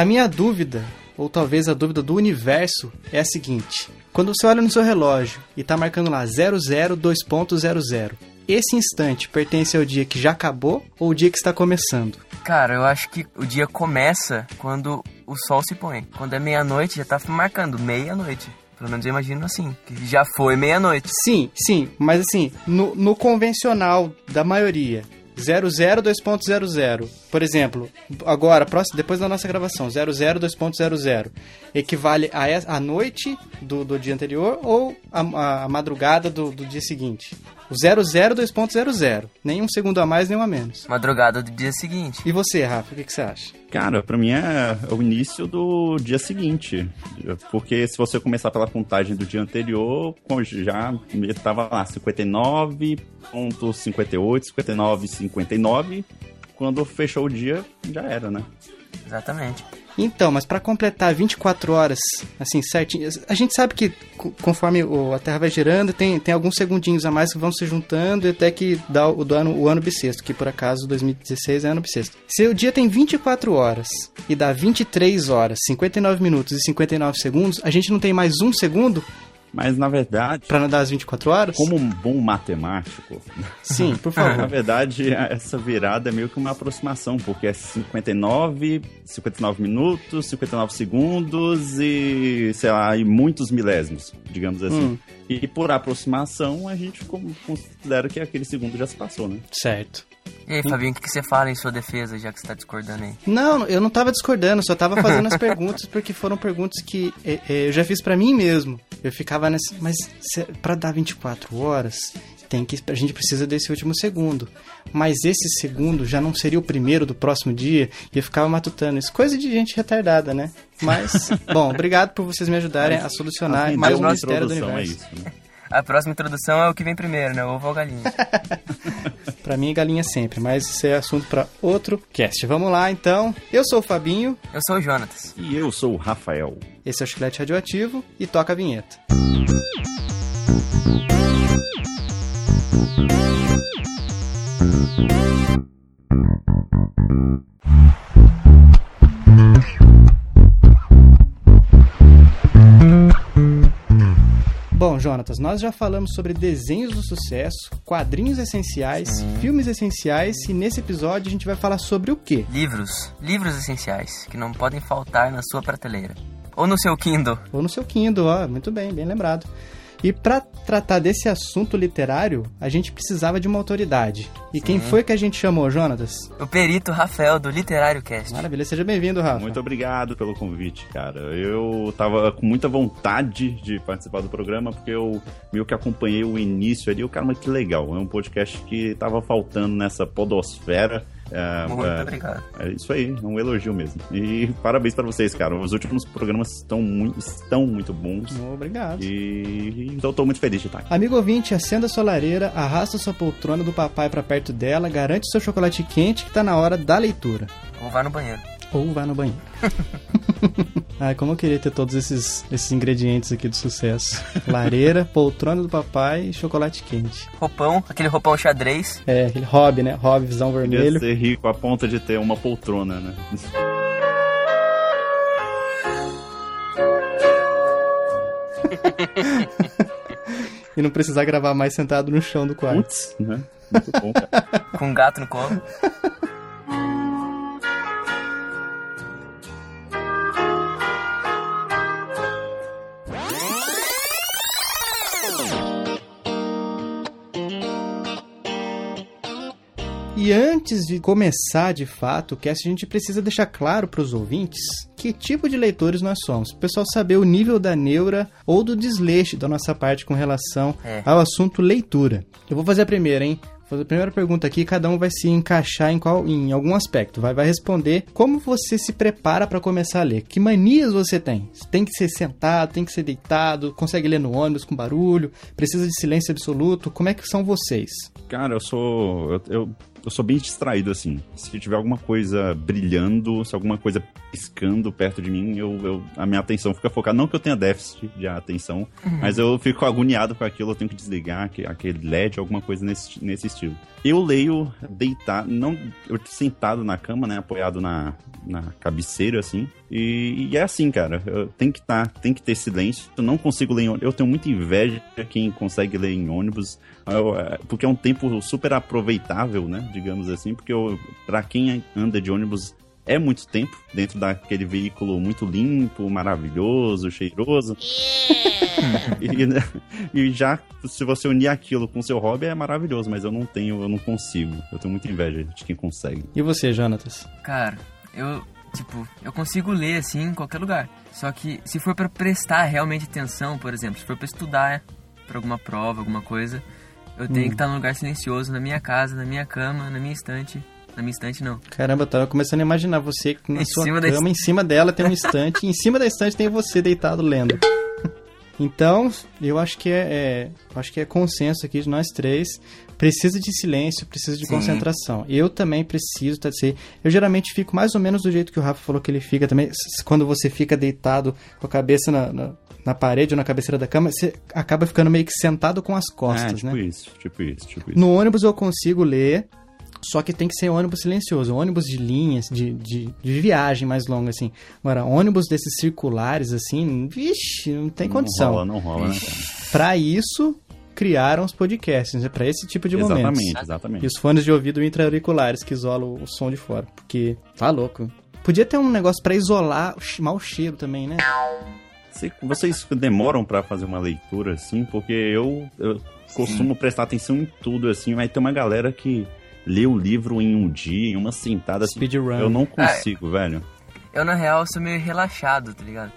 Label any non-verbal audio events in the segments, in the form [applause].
A minha dúvida, ou talvez a dúvida do universo, é a seguinte: quando você olha no seu relógio e tá marcando lá 002.00, esse instante pertence ao dia que já acabou ou o dia que está começando? Cara, eu acho que o dia começa quando o sol se põe. Quando é meia-noite, já tá marcando meia-noite. Pelo menos eu imagino assim, que já foi meia-noite. Sim, sim, mas assim, no, no convencional da maioria, 002.00. Por exemplo, agora, próximo, depois da nossa gravação, 002.00 equivale a, a noite do, do dia anterior ou a, a madrugada do, do dia seguinte? O 002.00. Nem um segundo a mais, nem um a menos. Madrugada do dia seguinte. E você, Rafa, o que, que você acha? Cara, pra mim é o início do dia seguinte. Porque se você começar pela contagem do dia anterior, já estava lá 59.58, 59.59. Quando fechou o dia, já era, né? Exatamente. Então, mas para completar 24 horas, assim, certinho, a gente sabe que conforme a Terra vai girando, tem, tem alguns segundinhos a mais que vão se juntando até que dá o, do ano, o ano bissexto, que por acaso 2016 é ano bissexto. Se o dia tem 24 horas e dá 23 horas, 59 minutos e 59 segundos, a gente não tem mais um segundo mas na verdade. Para não dar as 24 horas? Como um bom matemático. [laughs] Sim, por favor. na verdade, essa virada é meio que uma aproximação, porque é 59, 59 minutos, 59 segundos e, sei lá, e muitos milésimos, digamos assim. Hum. E por aproximação, a gente considera que aquele segundo já se passou, né? Certo. E aí, Fabinho, o que, que você fala em sua defesa, já que você tá discordando aí? Não, eu não tava discordando, só tava fazendo as [laughs] perguntas, porque foram perguntas que é, é, eu já fiz para mim mesmo. Eu ficava nessa, mas para dar 24 horas, tem que a gente precisa desse último segundo. Mas esse segundo já não seria o primeiro do próximo dia e eu ficava matutando isso. Coisa de gente retardada, né? Mas, [laughs] bom, obrigado por vocês me ajudarem a solucionar mais um mistério do universo. É isso, né? A próxima introdução é o que vem primeiro, né? Ovo ou galinha. [laughs] pra mim, galinha sempre, mas isso é assunto para outro cast. Vamos lá, então. Eu sou o Fabinho. Eu sou o Jonatas. E eu sou o Rafael. Esse é o Chiclete Radioativo e toca a vinheta. Bom, Jonatas, nós já falamos sobre desenhos do sucesso, quadrinhos essenciais, Sim. filmes essenciais e nesse episódio a gente vai falar sobre o quê? Livros. Livros essenciais, que não podem faltar na sua prateleira. Ou no seu Kindle. Ou no seu Kindle, ó, muito bem, bem lembrado. E para tratar desse assunto literário, a gente precisava de uma autoridade. E Sim. quem foi que a gente chamou, Jonatas? O perito Rafael, do Literário Cast. Maravilha, seja bem-vindo, Rafa. Muito obrigado pelo convite, cara. Eu tava com muita vontade de participar do programa, porque eu meio que acompanhei o início ali. O cara, mas que legal. É um podcast que tava faltando nessa podosfera é, Muito é, obrigado. É isso aí, é um elogio mesmo. E parabéns para vocês, cara. Os últimos programas estão muito, estão muito bons. Obrigado. E então estou muito feliz de estar aqui. Amigo ouvinte, acenda sua lareira, arrasta sua poltrona do papai para perto dela, garante seu chocolate quente que tá na hora da leitura. Ou vai no banheiro ou vá no banheiro. [laughs] Ai, como eu queria ter todos esses, esses ingredientes aqui do sucesso: lareira, [laughs] poltrona do papai e chocolate quente. Roupão, aquele roupão xadrez. É, aquele hobby, né? Hobby, visão vermelho. Queria ser rico a ponto de ter uma poltrona, né? [laughs] e não precisar gravar mais sentado no chão do quarto. Putz, né? Muito bom, cara. Com um gato no colo. E antes de começar de fato o cast, a gente precisa deixar claro para os ouvintes que tipo de leitores nós somos. O pessoal saber o nível da neura ou do desleixo da nossa parte com relação é. ao assunto leitura. Eu vou fazer a primeira, hein? fazer a primeira pergunta aqui, cada um vai se encaixar em, qual, em algum aspecto. Vai, vai responder como você se prepara para começar a ler. Que manias você tem? Tem que ser sentado, tem que ser deitado, consegue ler no ônibus com barulho, precisa de silêncio absoluto. Como é que são vocês? Cara, eu sou. Eu, eu eu sou bem distraído, assim. Se tiver alguma coisa brilhando, se alguma coisa piscando perto de mim, eu, eu a minha atenção fica focada. Não que eu tenha déficit de atenção, uhum. mas eu fico agoniado com aquilo, eu tenho que desligar aquele LED, alguma coisa nesse, nesse estilo. Eu leio deitado, não, eu sentado na cama, né, apoiado na, na cabeceira, assim, e, e é assim, cara, eu, tem que tá, tem que ter silêncio, eu não consigo ler em ônibus, eu tenho muita inveja de quem consegue ler em ônibus, eu, é, porque é um tempo super aproveitável, né, digamos assim, porque para quem anda de ônibus é muito tempo dentro daquele veículo muito limpo, maravilhoso, cheiroso. Yeah. [laughs] e, né, e, já, se você unir aquilo com seu hobby, é maravilhoso, mas eu não tenho, eu não consigo. Eu tenho muita inveja de quem consegue. E você, Jonatas? Cara, eu, tipo, eu consigo ler assim em qualquer lugar. Só que se for para prestar realmente atenção, por exemplo, se for para estudar para alguma prova, alguma coisa, eu tenho hum. que estar num lugar silencioso, na minha casa, na minha cama, na minha estante na minha estante, não. Caramba, eu tava começando a imaginar você na em sua cama, em cima dela tem um estante, e em cima da estante tem você deitado lendo. Então, eu acho que é, é, acho que é consenso aqui de nós três. Precisa de silêncio, precisa de Sim. concentração. Eu também preciso, tá? Assim, eu geralmente fico mais ou menos do jeito que o Rafa falou que ele fica também. Quando você fica deitado com a cabeça na, na, na parede ou na cabeceira da cama, você acaba ficando meio que sentado com as costas, é, tipo né? Isso, tipo isso, tipo isso. No ônibus eu consigo ler, só que tem que ser ônibus silencioso, ônibus de linhas, de, de, de, viagem mais longa, assim. Agora, ônibus desses circulares, assim, vixe, não tem condição. Não rola, não rola, né? Pra isso, criaram os podcasts, né? Pra esse tipo de exatamente, momentos. Exatamente, exatamente. E os fones de ouvido intra-auriculares que isolam o som de fora, porque tá louco. Podia ter um negócio para isolar o mau cheiro também, né? Vocês demoram para fazer uma leitura, assim? Porque eu, eu costumo prestar atenção em tudo, assim, mas tem uma galera que ler o livro em um dia, em uma sentada. Assim, Speedrun. Eu não consigo, é, velho. Eu, na real, sou meio relaxado, tá ligado?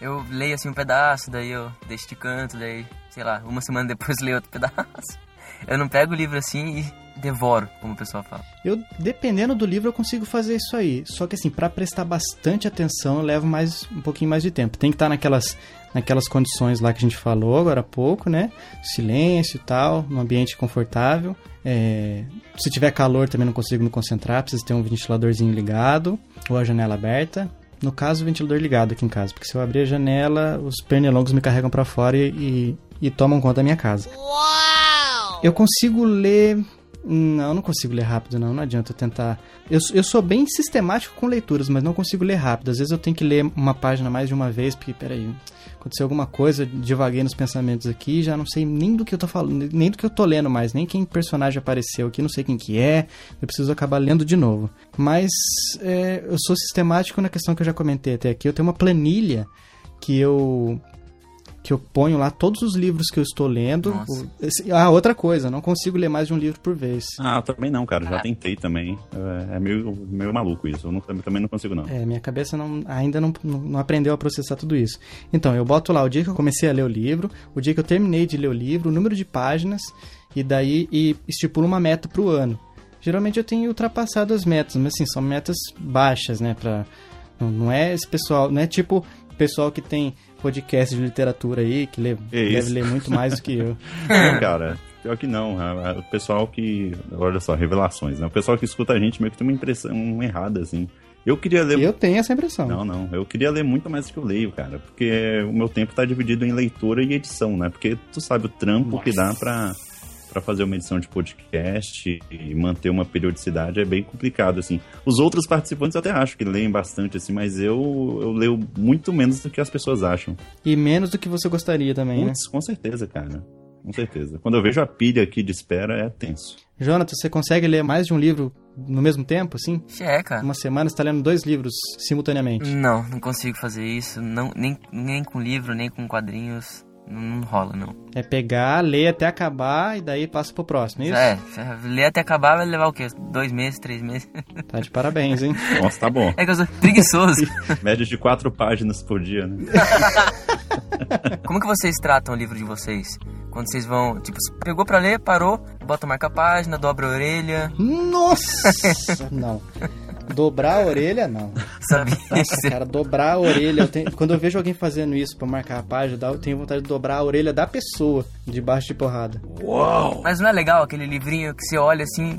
Eu leio assim um pedaço, daí eu deixo de canto, daí, sei lá, uma semana depois [laughs] leio outro pedaço. Eu não pego o livro assim e devoro, como o pessoal fala. Eu, dependendo do livro, eu consigo fazer isso aí. Só que assim, para prestar bastante atenção, eu levo mais um pouquinho mais de tempo. Tem que estar naquelas naquelas condições lá que a gente falou agora há pouco, né? Silêncio e tal, num ambiente confortável. É, se tiver calor também não consigo me concentrar, precisa ter um ventiladorzinho ligado ou a janela aberta. No caso, o ventilador ligado aqui em casa, porque se eu abrir a janela, os pernilongos me carregam para fora e, e, e, tomam conta da minha casa. Uau! Eu consigo ler não, não consigo ler rápido, não. Não adianta eu tentar. Eu, eu sou bem sistemático com leituras, mas não consigo ler rápido. Às vezes eu tenho que ler uma página mais de uma vez, porque, peraí, aconteceu alguma coisa, divaguei nos pensamentos aqui, já não sei nem do que eu tô falando, nem do que eu tô lendo mais, nem quem personagem apareceu aqui, não sei quem que é, eu preciso acabar lendo de novo. Mas é, eu sou sistemático na questão que eu já comentei até aqui, eu tenho uma planilha que eu que eu ponho lá todos os livros que eu estou lendo. Ah, outra coisa, não consigo ler mais de um livro por vez. Ah, também não, cara. Já ah. tentei também. É, é meio, meio maluco isso. Eu não, também não consigo, não. É, minha cabeça não, ainda não, não aprendeu a processar tudo isso. Então, eu boto lá o dia que eu comecei a ler o livro, o dia que eu terminei de ler o livro, o número de páginas, e daí e estipulo uma meta pro ano. Geralmente eu tenho ultrapassado as metas, mas assim, são metas baixas, né? Pra, não, não é esse pessoal, não é tipo pessoal que tem podcast de literatura aí, que lê, deve ler muito mais do que eu. [laughs] cara, pior que não. O pessoal que. Olha só, revelações, né? O pessoal que escuta a gente meio que tem uma impressão errada, assim. Eu queria ler. Eu tenho essa impressão. Não, não. Eu queria ler muito mais do que eu leio, cara. Porque o meu tempo tá dividido em leitura e edição, né? Porque tu sabe o trampo Nossa. que dá pra para fazer uma edição de podcast e manter uma periodicidade é bem complicado, assim. Os outros participantes eu até acho que leem bastante, assim, mas eu, eu leio muito menos do que as pessoas acham. E menos do que você gostaria também, Puts, né? Com certeza, cara. Com certeza. Quando eu vejo a pilha aqui de espera, é tenso. Jonathan, você consegue ler mais de um livro no mesmo tempo, assim? É, cara. Uma semana você tá lendo dois livros simultaneamente? Não, não consigo fazer isso. Não, nem, nem com livro, nem com quadrinhos. Não rola, não. É pegar, ler até acabar e daí passa pro próximo, é isso? É, ler até acabar vai levar o quê? Dois meses, três meses? [laughs] Tá de parabéns, hein? [laughs] Nossa, tá bom. É que eu sou preguiçoso. [laughs] Média de quatro páginas por dia, né? Como que vocês tratam o livro de vocês? Quando vocês vão, tipo, pegou pra ler, parou, bota marca página, dobra a orelha. Nossa! não. Dobrar a orelha, não. Sabia? [laughs] Nossa, cara, dobrar a orelha. Eu tenho, quando eu vejo alguém fazendo isso pra marcar a página, eu tenho vontade de dobrar a orelha da pessoa debaixo de porrada. Uau! Mas não é legal aquele livrinho que você olha assim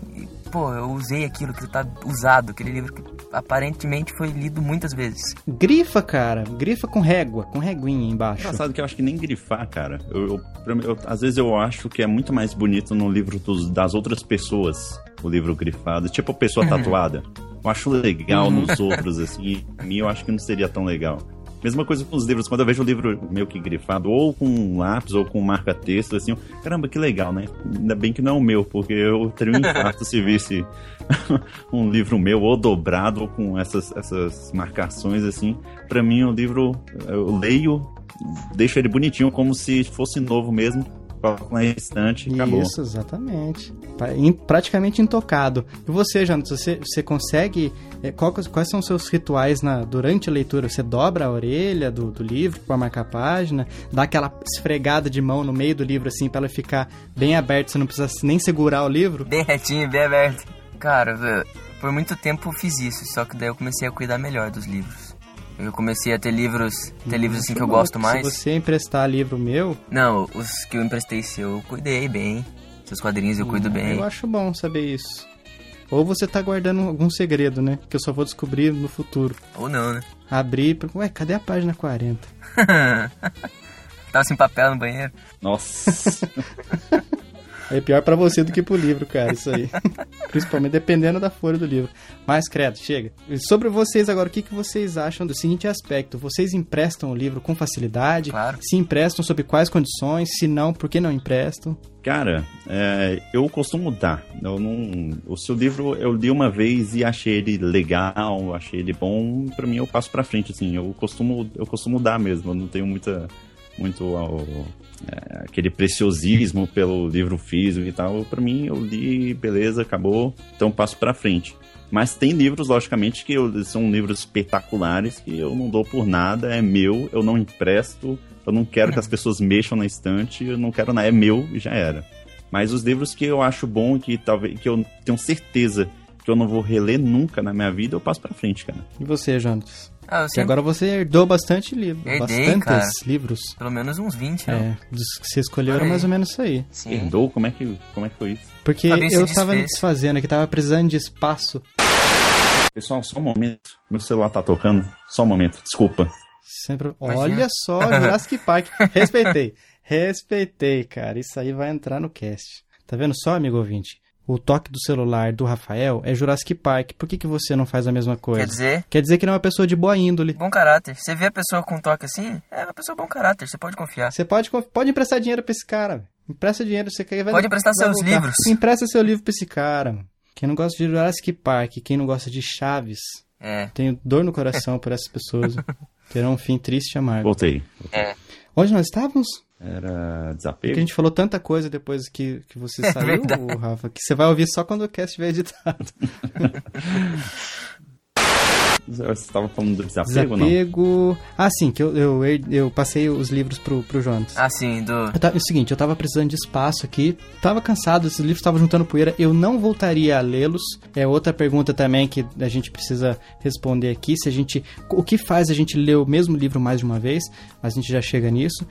pô, eu usei aquilo que tá usado, aquele livro que aparentemente foi lido muitas vezes. Grifa, cara. Grifa com régua, com reguinha embaixo. Engraçado que eu acho que nem grifar, cara. Eu, eu- eu- às vezes eu acho que é muito mais bonito no livro dos- das outras pessoas, o livro grifado. Tipo a pessoa tatuada. Eu acho legal nos outros, assim. Em mim eu acho que não seria tão legal. Mesma coisa com os livros. Quando eu vejo o livro meio que grifado, ou com um lápis, ou com marca-texto, assim, caramba, que legal, né? Ainda bem que não é o meu, porque eu teria um infarto se visse [laughs] um livro meu ou dobrado, ou com essas, essas marcações, assim. Pra mim, o livro, eu leio, deixo ele bonitinho, como se fosse novo mesmo, coloco na estante e acabou. Isso, exatamente. Pa- in- praticamente intocado. E você, Jonas, você, você consegue. é, qual quais são os seus rituais na, durante a leitura? Você dobra a orelha do, do livro para marcar a página, dá aquela esfregada de mão no meio do livro, assim, para ela ficar bem aberta, você não precisa nem segurar o livro? Bem retinho, bem aberto. Cara, por muito tempo eu fiz isso, só que daí eu comecei a cuidar melhor dos livros. Eu comecei a ter livros, ter livros assim que eu gosto mais. Se você emprestar livro meu, Não, os que eu emprestei seu, eu cuidei bem. Seus quadrinhos eu cuido bem. eu acho bom saber isso. Ou você tá guardando algum segredo, né? Que eu só vou descobrir no futuro. Ou não, né? Abrir, ué, cadê a página 40? [laughs] Tava sem papel no banheiro. Nossa. [laughs] É pior pra você do que pro livro, cara, isso aí. [laughs] Principalmente dependendo da folha do livro. Mas, credo, chega. Sobre vocês agora, o que, que vocês acham do seguinte aspecto? Vocês emprestam o livro com facilidade? Claro. Se emprestam, sob quais condições? Se não, por que não emprestam? Cara, é, eu costumo dar. Eu não, o seu livro eu li uma vez e achei ele legal, achei ele bom. Pra mim eu passo pra frente, assim. Eu costumo, eu costumo dar mesmo. Eu não tenho muita, muito é, aquele preciosismo pelo livro físico e tal. Pra mim eu li, beleza, acabou. Então passo pra frente. Mas tem livros, logicamente, que eu- são livros espetaculares que eu não dou por nada, é meu, eu não empresto, eu não quero que as pessoas mexam na estante, eu não quero nada, é meu e já era. Mas os livros que eu acho bom, que talvez que eu tenho certeza que eu não vou reler nunca na minha vida, eu passo pra frente, cara. E você, Jonas? Ah, sempre, agora você herdou bastante livro. Herdei, bastantes cara. livros. pelo menos uns 20, né? É, dos que você escolheu era aí. mais ou menos isso aí. Sim. Herdou? Como é que, como é que foi isso? Porque eu tava me desfazendo aqui, tava precisando de espaço. Pessoal, só um momento. Meu celular tá tocando. Só um momento, desculpa. Sempre. Imagina. Olha só, [laughs] Jurassic Park. Respeitei. Respeitei, cara. Isso aí vai entrar no cast. Tá vendo só, amigo ouvinte? O toque do celular do Rafael é Jurassic Park. Por que, que você não faz a mesma coisa? Quer dizer, Quer dizer que ele é uma pessoa de boa índole. bom caráter. Você vê a pessoa com toque assim, é uma pessoa bom caráter, você pode confiar. Você pode, pode emprestar dinheiro pra esse cara. Empresta dinheiro, você quer vai Pode emprestar vai seus voltar. livros. Empresta seu livro pra esse cara. Quem não gosta de Jurassic Park, quem não gosta de Chaves, É. tenho dor no coração por essas pessoas. [laughs] Terão um fim triste e amargo. Voltei. Onde nós estávamos? Era Porque desapego? a gente falou tanta coisa depois que, que você [laughs] É saiu, verdade. Rafa, que você vai ouvir só quando o cast estiver editado. [laughs] Você estava falando do desapego, ou não? Desapego. Ah, sim, que eu, eu, eu passei os livros pro, pro Jonas. Ah, sim, do. Eu tava- é o seguinte, eu tava precisando de espaço aqui, tava cansado, esses livros estavam juntando poeira, eu não voltaria a lê-los. É outra pergunta também que a gente precisa responder aqui, se a gente, o que faz a gente ler o mesmo livro mais de uma vez, mas a gente já chega nisso.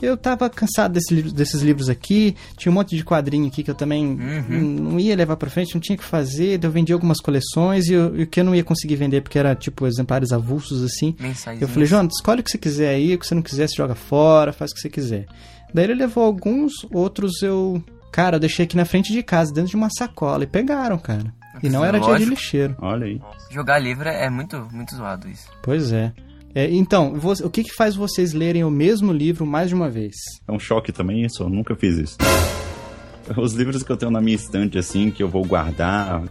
Eu tava cansado desse livro- desses livros aqui, tinha um monte de quadrinho aqui que eu também Uhum. não ia levar pra frente, não tinha o que fazer, daí eu vendi algumas coleções e, eu- e o que eu não ia conseguir vender porque era tipo exemplares avulsos assim. Mensagem. Eu falei, João, escolhe o que você quiser aí, o que você não quiser, você joga fora, faz o que você quiser. Daí ele levou alguns, outros eu. Cara, eu deixei aqui na frente de casa, dentro de uma sacola, e pegaram, cara. E não era dia de lixeiro. Olha aí. Jogar livro é muito, muito zoado isso. Pois é. É, então, você- o que, que faz vocês lerem o mesmo livro mais de uma vez? É um choque também isso, eu nunca fiz isso. [laughs] Os livros que eu tenho na minha estante, assim, que eu vou guardar,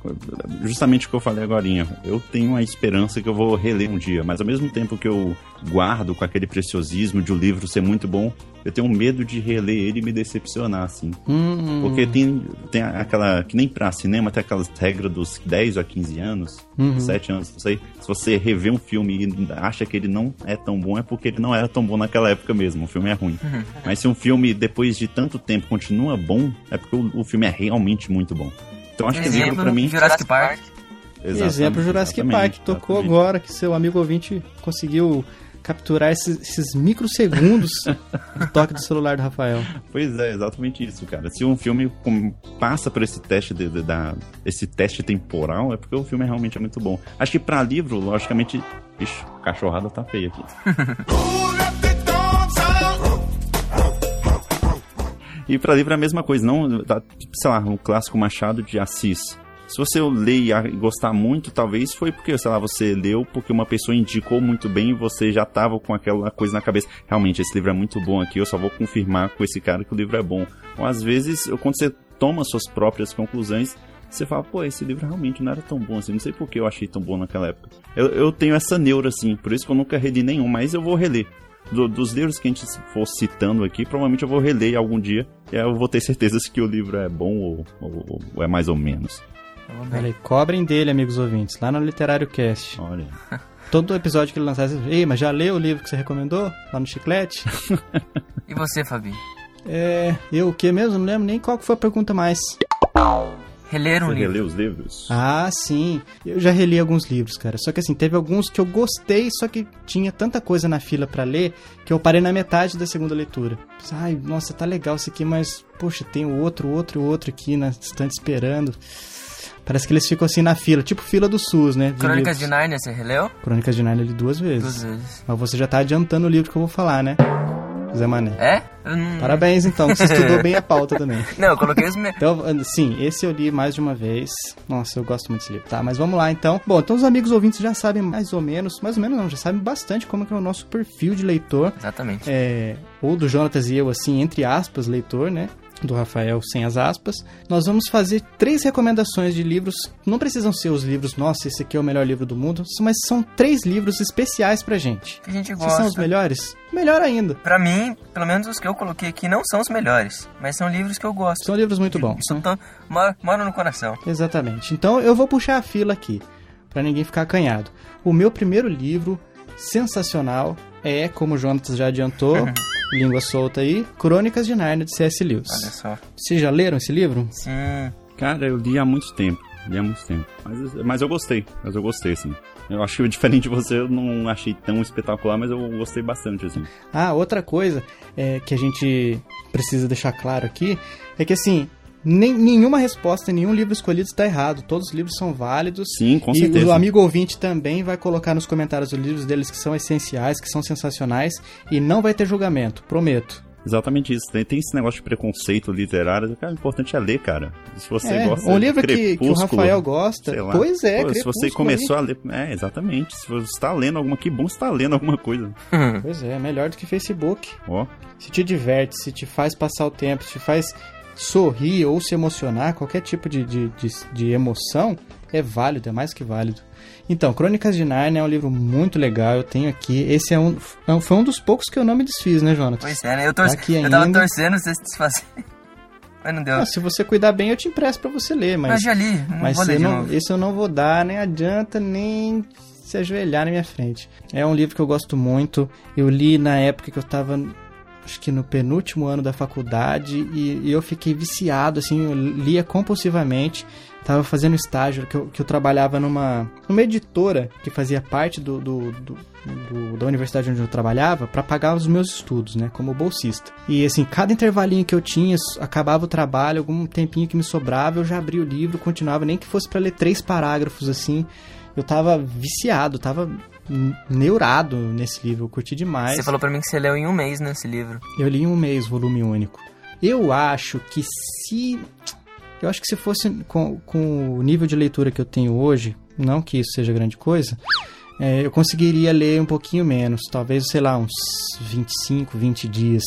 justamente o que eu falei agora, eu tenho a esperança que eu vou reler um dia, mas ao mesmo tempo que eu guardo com aquele preciosismo de o livro ser muito bom, eu tenho medo de reler ele e me decepcionar, assim. Hum, Porque tem, tem aquela. Que nem pra cinema tem aquelas regras dos 10 a 15 anos, Uhum. 7 anos, não sei. Se você rever um filme e acha que ele não é tão bom, é porque ele não era tão bom naquela época mesmo. O filme é ruim. Mas se um filme, depois de tanto tempo, continua bom, é porque o, o filme é realmente muito bom. Então acho que livro Exemplo, pra mim. Jurassic Park. exemplo Jurassic exatamente, Park, tocou exatamente. agora que seu amigo ouvinte conseguiu capturar esses, esses microsegundos [laughs] do toque do celular do Rafael. Pois é, exatamente isso, cara. Se um filme passa por esse teste de, de, da, esse teste temporal, é porque o filme realmente é muito bom. Acho que pra livro, logicamente, ixi, cachorrada tá feia aqui. E para livro é a mesma coisa, não, tá, sei lá, o clássico Machado de Assis. Se você ler e gostar muito, talvez foi porque, sei lá, você leu porque uma pessoa indicou muito bem e você já tava com aquela coisa na cabeça. Realmente, esse livro é muito bom aqui, eu só vou confirmar com esse cara que o livro é bom. Ou às vezes, quando você toma suas próprias conclusões, você fala, pô, esse livro realmente não era tão bom assim, não sei por que eu achei tão bom naquela época. Eu, eu tenho essa neura, assim, por isso que eu nunca reli nenhum, mas eu vou reler do, dos livros que a gente for citando aqui, provavelmente eu vou reler algum dia e aí eu vou ter certeza se que o livro é bom ou, ou, ou é mais ou menos. Olha aí, cobrem dele, amigos ouvintes, lá no Literário Cast. Olha. [laughs] Todo episódio que ele lançar, você ei, mas já leu o livro que você recomendou? Lá no Chiclete? [laughs] e você, Fabi? É, eu o que mesmo? Não lembro nem qual que foi a pergunta mais. Reler um Você livro. releu os livros? Ah, sim. Eu já reli alguns livros, cara. Só que assim, teve alguns que eu gostei, só que tinha tanta coisa na fila para ler que eu parei na metade da segunda leitura. Ai, nossa, tá legal isso aqui, mas poxa, tem o outro, outro, outro aqui na estante esperando. Parece que eles ficam assim na fila, tipo fila do SUS, né? de Crônicas de livros. Nárnia, você releu? Crônicas de Narnia eu li duas vezes. Duas vezes. Mas você já tá adiantando o livro que eu vou falar, né? Zé Mané. É? Não... Parabéns, então, você estudou bem a [laughs] pauta também. Não, eu coloquei os meus. Então, sim, esse eu li mais de uma vez. Nossa, eu gosto muito desse livro. Tá, mas vamos lá então. Bom, então os amigos ouvintes já sabem mais ou menos, mais ou menos não, já sabem bastante como é, que é o nosso perfil de leitor. Exatamente. É, ou do Jonatas e eu, assim, entre aspas, leitor, né? Do Rafael sem as aspas. Nós vamos fazer três recomendações de livros. Não precisam ser os livros, nossa, esse aqui é o melhor livro do mundo, mas são três livros especiais pra gente. Que a gente gosta. são os melhores, melhor ainda. Pra mim, pelo menos os que eu coloquei aqui não são os melhores, mas são livros que eu gosto. São livros muito bons. São tão... mor- Moram no coração. Exatamente. Então eu vou puxar a fila aqui, pra ninguém ficar acanhado. O meu primeiro livro, sensacional, é, como o Jonatas já adiantou, [laughs] língua solta aí, Crônicas de Nárnia, de C.S. Lewis. Olha só. Vocês já leram esse livro? Sim. Cara, eu li há muito tempo. Li há muito tempo. Mas, mas eu gostei. Mas eu gostei, sim. Eu acho que [laughs] diferente de você, eu não achei tão espetacular, mas eu gostei bastante, assim. Ah, outra coisa é, que a gente precisa deixar claro aqui é que assim, nem, nenhuma resposta, nenhum livro escolhido está errado. Todos os livros são válidos. Sim, com e certeza. o amigo ouvinte também vai colocar nos comentários os livros deles que são essenciais, que são sensacionais, e não vai ter julgamento, prometo. Exatamente isso. Tem, tem esse negócio de preconceito literário. Cara, o importante é ler, cara. Se você É, gosta um livro que, que o Rafael gosta. lá. Pois é, Pô, se você começou a ler. É, exatamente. Se você está lendo alguma. Que bom você está lendo alguma coisa. [laughs] Pois é, melhor do que Facebook. Ó. Se te diverte, se te faz passar o tempo, se te faz sorrir ou se emocionar, qualquer tipo de, de, de, de emoção, é válido, é mais que válido. Então, Crônicas de Narnia é um livro muito legal, eu tenho aqui. Esse é um, é foi um dos poucos que eu não me desfiz, né, Jonas? Pois é, né? Eu, torci... Tá aqui eu tava torcendo você se desfazer. [laughs] Mas não deu. Ah, se você cuidar bem, eu te empresto pra você ler, Mas mas, já li, não mas vou ler não- esse eu não vou dar, nem adianta, nem se ajoelhar na minha frente. É um livro que eu gosto muito. Eu li na época que eu tava, acho que no penúltimo ano da faculdade, e, e eu fiquei viciado, assim, eu lia compulsivamente. Tava fazendo estágio, que eu, que eu trabalhava numa, numa editora que fazia parte do, do- do- do- da universidade onde eu trabalhava para pagar os meus estudos, né, como bolsista. E assim, cada intervalinho que eu tinha, acabava o trabalho, algum tempinho que me sobrava, eu já abria o livro, continuava, nem que fosse para ler três parágrafos assim. Eu tava viciado, tava neurado nesse livro, eu curti demais. Você falou pra mim que você leu em um mês nesse livro. Eu li em um mês, volume único. Eu acho que se. Eu acho que se fosse com, com o nível de leitura que eu tenho hoje, não que isso seja grande coisa, é, eu conseguiria ler um pouquinho menos. Talvez, sei lá, uns 25, 20 dias.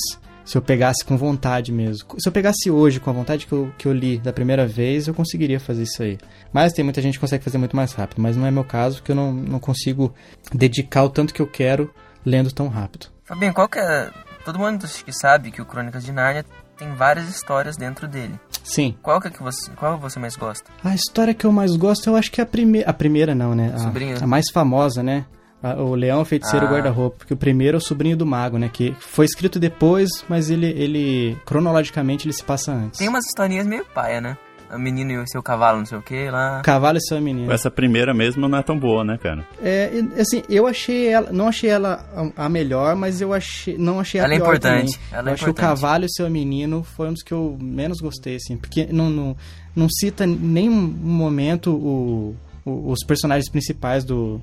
Se eu pegasse com vontade mesmo. Se eu pegasse hoje com a vontade que eu, que eu li da primeira vez, eu conseguiria fazer isso aí. Mas tem muita gente que consegue fazer muito mais rápido. Mas não é meu caso, porque eu não, não consigo dedicar o tanto que eu quero lendo tão rápido. Fabinho, qual que é... Todo mundo que sabe que o Crônicas de Nárnia tem várias histórias dentro dele. Sim. Qual que é que você... Qual você mais gosta? A história que eu mais gosto, eu acho que é a primeira. A primeira não, né? A, a mais famosa, né? A- o Leão, o Feiticeiro e Ah. Guarda-Roupa. Porque o primeiro é o Sobrinho do Mago, né? Que foi escrito depois, mas ele, ele cronologicamente, ele se passa antes. Tem umas historinhas meio paia, né? o menino e o seu cavalo, não sei o que lá. Cavalo e seu menino. Essa primeira mesmo não é tão boa, né, cara? É, assim, eu achei ela, não achei ela a melhor, mas eu achei, não achei a ela é pior é importante. também. Ela eu é achei importante. o Cavalo e seu menino foi um dos que eu menos gostei, assim, porque não, não, não cita nem um momento o, o, os personagens principais do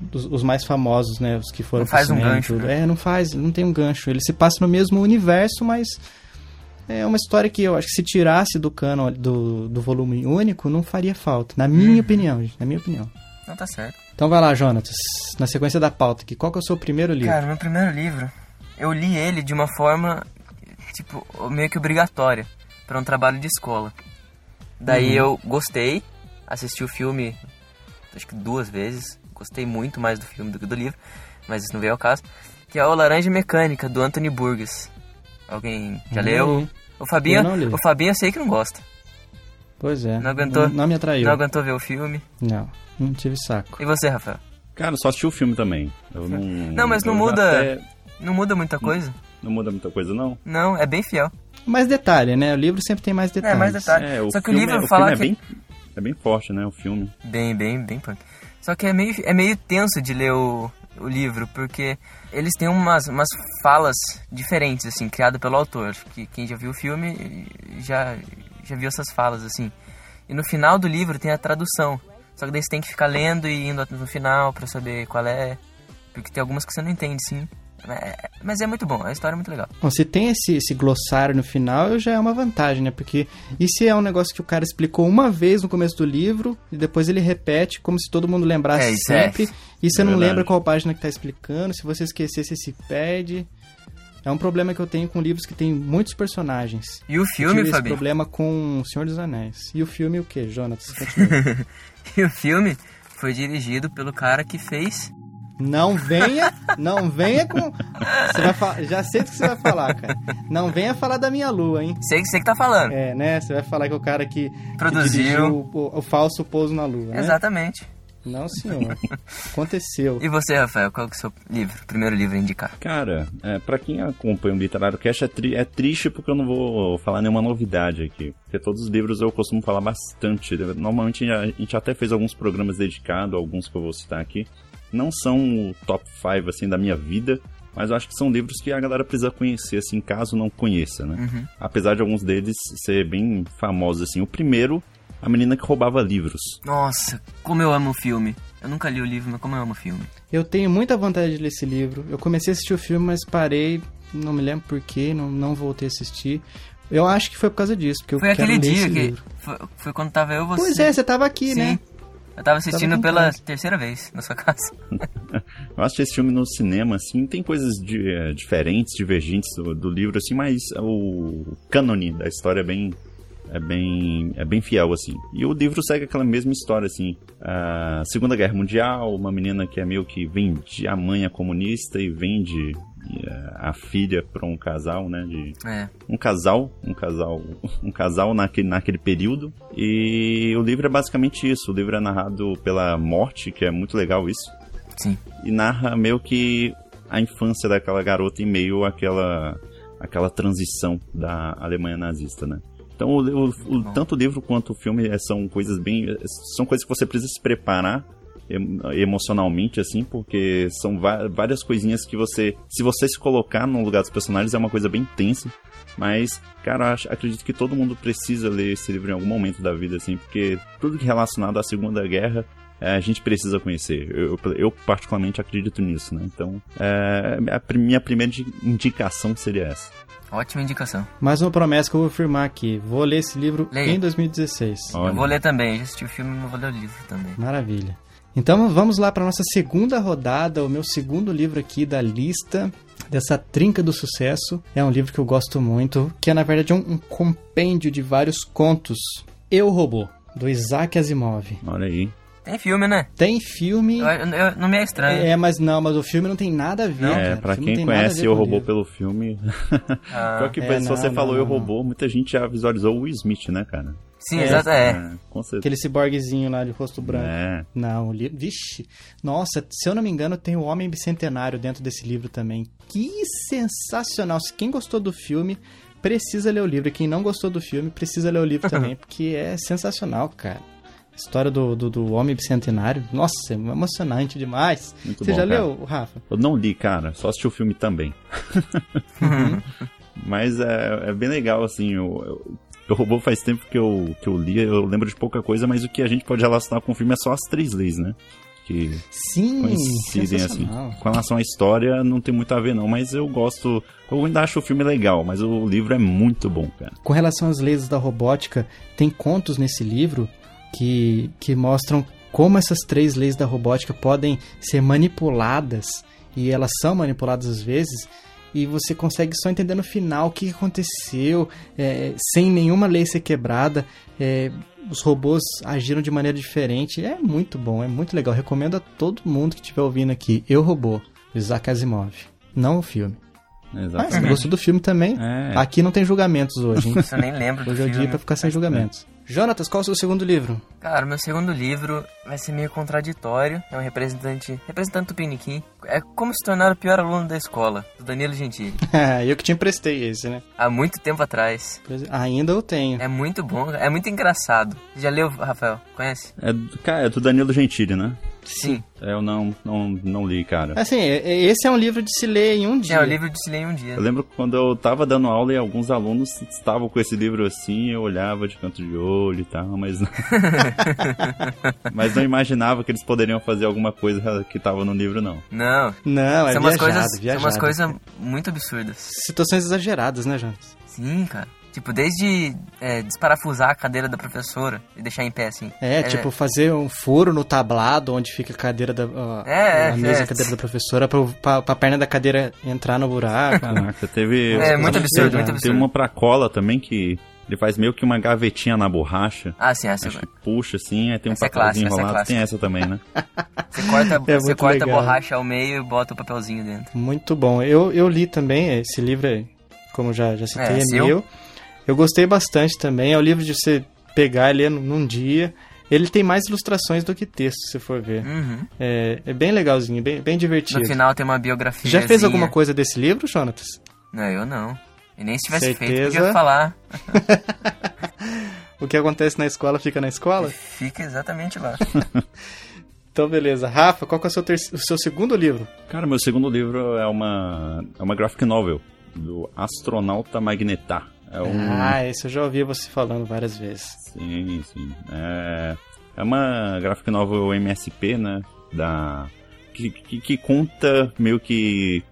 dos, os mais famosos, né, os que foram Não faz um gancho, né? É, não faz, não tem um gancho. Ele se passa no mesmo universo, mas é uma história que eu acho que se tirasse do cano do, do volume único, não faria falta. Na minha Uhum. opinião, gente, na minha opinião. Não tá certo. Então vai lá, Jonatas. Na sequência da pauta aqui, qual que é o seu primeiro livro? Cara, meu primeiro livro, eu li ele de uma forma, tipo, meio que obrigatória, para um trabalho de escola. Daí eu gostei, assisti o filme, acho que duas vezes, gostei muito mais do filme do que do livro, mas isso não veio ao caso, que é o Laranja Mecânica, do Anthony Burgess. Alguém já Hum, leu? O Fabinho, eu não li. o Fabinho eu sei que não gosta. Pois é. Não aguentou? Não, não me atraiu. Não aguentou ver o filme. Não, não tive saco. E você, Rafael? Cara, só assisti o filme também. Eu não, Não, mas não muda- até- Não muda muita coisa? não muda muita coisa, não? Não, é bem fiel. Mais detalhe, né? O livro sempre tem mais detalhes. É, mais detalhe. É, o Só que o filme, livro é, o fala filme que... é bem é bem forte, né, o filme. Bem, bem, bem punk. Só que é meio, é meio tenso de ler o, o livro, porque eles têm umas, umas falas diferentes, assim, criadas pelo autor. Que quem já viu o filme já, já viu essas falas, assim. E no final do livro tem a tradução. Só que daí você tem que ficar lendo e indo no final pra saber qual é. Porque tem algumas que você não entende, sim. É- Mas é muito bom, a história é muito legal. Bom, se tem esse, esse glossário no final, já é uma vantagem, né? Porque e se é um negócio que o cara explicou uma vez no começo do livro e depois ele repete como se todo mundo lembrasse É, isso é. sempre e você É não verdade. lembra qual página que tá explicando, se você esquecer, você se perde. É um problema que eu tenho com livros que tem muitos personagens. E o Eu filme, tive esse Fabinho? problema com O Senhor dos Anéis. E o filme o quê, Jonas? [laughs] Continua. E o filme foi dirigido pelo cara que fez Não venha, não venha com. Você vai falar, já sei o que você vai falar, cara. Não venha falar da minha lua, hein? Sei que você que tá falando. É, né? Você vai falar que o cara que, que Produziu. dirigiu o, o falso pouso na lua, né? Exatamente. Não, senhor. Aconteceu. E você, Rafael, qual que é o seu livro, primeiro livro a indicar? Cara, é, para quem acompanha o Literário Cast é, tri- é triste porque eu não vou falar nenhuma novidade aqui. Porque todos os livros eu costumo falar bastante. Normalmente a gente até fez alguns programas dedicados, alguns que eu vou citar aqui. Não são o top 5 assim da minha vida, mas eu acho que são livros que a galera precisa conhecer, assim, caso não conheça, né? Uhum. Apesar de alguns deles ser bem famosos, assim. O primeiro, A Menina que Roubava Livros. Nossa, como eu amo o filme. Eu nunca li o livro, mas como eu amo o filme. Eu tenho muita vontade de ler esse livro. Eu comecei a assistir o filme, mas parei. Não me lembro porquê, não, não voltei a assistir. Eu acho que foi por causa disso, porque eu Foi quero aquele ler dia esse que. livro. Foi, foi quando tava eu e você. Pois é, você tava aqui, Sim. né? Eu tava assistindo Tava pela casa. terceira vez na sua casa. [laughs] Eu assisti esse filme no cinema, assim, tem coisas de- é, diferentes, divergentes do, do livro, assim, mas o cânone da história é bem, é bem, é bem fiel, assim. E o livro segue aquela mesma história, assim, a Segunda Guerra Mundial, uma menina que é meio que vende, a mãe é comunista e vende é, a filha para um casal, né, de, É. um casal, um casal, [laughs] um casal naquele, naquele período. E o livro é basicamente isso. O livro é narrado pela morte, que é muito legal isso. Sim. E narra meio que a infância daquela garota em meio àquela, àquela transição da Alemanha nazista, né? Então, o, o- o- tanto o livro quanto o filme é, são coisas bem. São coisas que você precisa se preparar emocionalmente, assim, porque são várias coisinhas que você. Se você se colocar no lugar dos personagens, é uma coisa bem tensa. Mas, cara, acho- acredito que todo mundo precisa ler esse livro em algum momento da vida, assim, porque tudo que é relacionado à Segunda Guerra é, a gente precisa conhecer. Eu, eu- eu particularmente acredito nisso, né? Então, é, a minha primeira indi- indicação seria essa. Ótima indicação. Mais uma promessa que eu vou firmar aqui. Vou ler esse livro Leia. em 2016. Olha. Eu vou ler também. Já assisti o filme, mas vou ler o livro também. Maravilha. Então vamos lá para nossa segunda rodada, o meu segundo livro aqui da lista dessa trinca do sucesso. É um livro que eu gosto muito, que é na verdade um, um compêndio de vários contos. Eu Robô, do Isaac Asimov. Olha aí. Tem filme, né? Tem filme. Eu, eu- eu- não me é estranho. É, mas não, mas o filme não tem nada a ver. Não? cara. É, O pra não quem tem nada a conhece com robô livro. pelo filme. [laughs] Ah, Pior que É, se não, você não, falou não, eu não. robô, muita gente já visualizou o Will Smith, né, cara? Sim, exato, é. com certeza. Aquele ciborguezinho lá de rosto branco. É. Não, o livro. Vixe! Nossa, se eu não me engano, tem o Homem Bicentenário dentro desse livro também. Que sensacional! Se quem gostou do filme, precisa ler o livro. E quem não gostou do filme precisa ler o livro [laughs] também, porque é sensacional, cara. História do, do, do Homem Bicentenário. Nossa, é emocionante demais. Muito Você bom, já cara. leu, Rafa? Eu não li, cara, só assisti o filme também. [laughs] Mas é, é bem legal, assim, eu, eu, o robô faz tempo que eu, que eu li, eu lembro de pouca coisa, mas o que a gente pode relacionar com o filme é só as três leis, né? Que Sim, coincidem, assim. Com relação à história, não tem muito a ver, não, mas eu gosto. Eu ainda acho o filme legal, mas o livro é muito bom, cara. Com relação às leis da robótica, tem contos nesse livro que, que mostram como essas três leis da robótica podem ser manipuladas, e elas são manipuladas às vezes, e você consegue só entender no final o que aconteceu, é, sem nenhuma lei ser quebrada. é, os robôs agiram de maneira diferente. É muito bom, é muito legal. Recomendo a todo mundo que estiver ouvindo aqui. Eu Robô, Isaac Asimov. Não o filme. Mas Exatamente. gostou do filme também, É. aqui não tem julgamentos hoje, hein? Eu nem lembro do Hoje é o filme. dia pra ficar sem julgamentos. Jonatas, qual é o seu segundo livro? Cara, meu segundo livro vai ser meio contraditório. É um representante, representante do Piniquim. É Como se tornar o pior aluno da escola, do Danilo Gentili. [laughs] eu que te emprestei esse, né? Há muito tempo atrás. Pois é, Ainda eu tenho. É muito bom, é muito engraçado. Já leu, Rafael? Conhece? É, do- cara, é do Danilo Gentili, né? Sim. É, eu não, não, não li, cara. Assim, esse é um livro de se ler em um dia. É o livro de se ler em um dia. Eu lembro que quando eu tava dando aula e alguns alunos estavam com esse livro assim, eu olhava de canto de olho e tal, mas não... [laughs] mas não imaginava que eles poderiam fazer alguma coisa que tava no livro, não. Não. Não, é são umas viajado, coisas, são viajado. umas coisas muito absurdas. Situações exageradas, né, Jonas? Sim, cara. Tipo, desde é, desparafusar a cadeira da professora e deixar em pé assim. É, tipo, fazer um furo no tablado onde fica a cadeira da. ó, É, a mesa é. a cadeira da professora pra, pra, pra perna da cadeira entrar no buraco. Caraca, teve... É, muito absurdo, muito Tem absurdo. uma pra cola também que ele faz meio que uma gavetinha na borracha. Ah, sim, essa. Acho que puxa assim, aí tem um Essa é papelzinho clássica, essa é enrolado. clássica. tem essa também, né? [laughs] Você corta, É você corta a borracha ao meio e bota o papelzinho dentro. Muito bom. Eu, eu li também, esse livro, é, como já, já citei, É, é, meu. Eu gostei bastante também. É o livro de você pegar e ler num, dia. Ele tem mais ilustrações do que texto, se for ver. Uhum. É, é bem legalzinho, bem, bem divertido. No final tem uma biografia. Já fez alguma coisa desse livro, Jonatas? Não, eu não. E nem se tivesse feito, Certeza? podia falar. [laughs] O que acontece na escola fica na escola? Fica exatamente lá. [laughs] Então, beleza. Rafa, qual que é o seu, o seu segundo livro? Cara, meu segundo livro é uma, é uma graphic novel do Astronauta Magnetar. É um... Ah, esse eu já ouvi você falando várias vezes. Sim, sim. É, é uma graphic novel MSP, né? Da, que, que, que conta meio que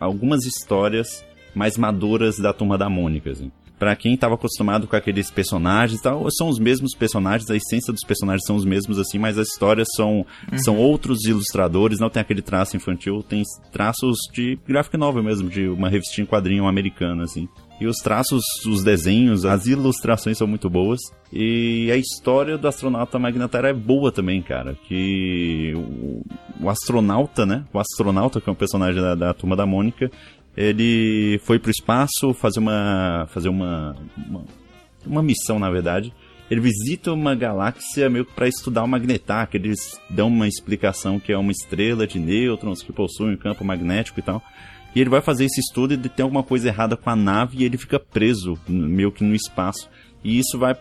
algumas histórias mais maduras da Turma da Mônica, assim. Pra quem tava acostumado com aqueles personagens e tal, são os mesmos personagens, a essência dos personagens são os mesmos, assim, mas as histórias são, são outros ilustradores, não tem aquele traço infantil, tem traços de graphic novel mesmo, de uma revistinha em quadrinho americana, assim. E os traços, os desenhos, as ilustrações são muito boas. E a história do astronauta Magnetar é boa também, cara. Que o, o astronauta, né? O astronauta, que é um personagem da, da turma da Mônica, ele foi pro espaço fazer uma. fazer uma. uma, uma missão, na verdade. Ele visita uma galáxia meio que para estudar o magnetar, que eles dão uma explicação que é uma estrela de nêutrons que possui um campo magnético e tal. E ele vai fazer esse estudo e tem alguma coisa errada com a nave e ele fica preso, meio que no espaço. E isso vai.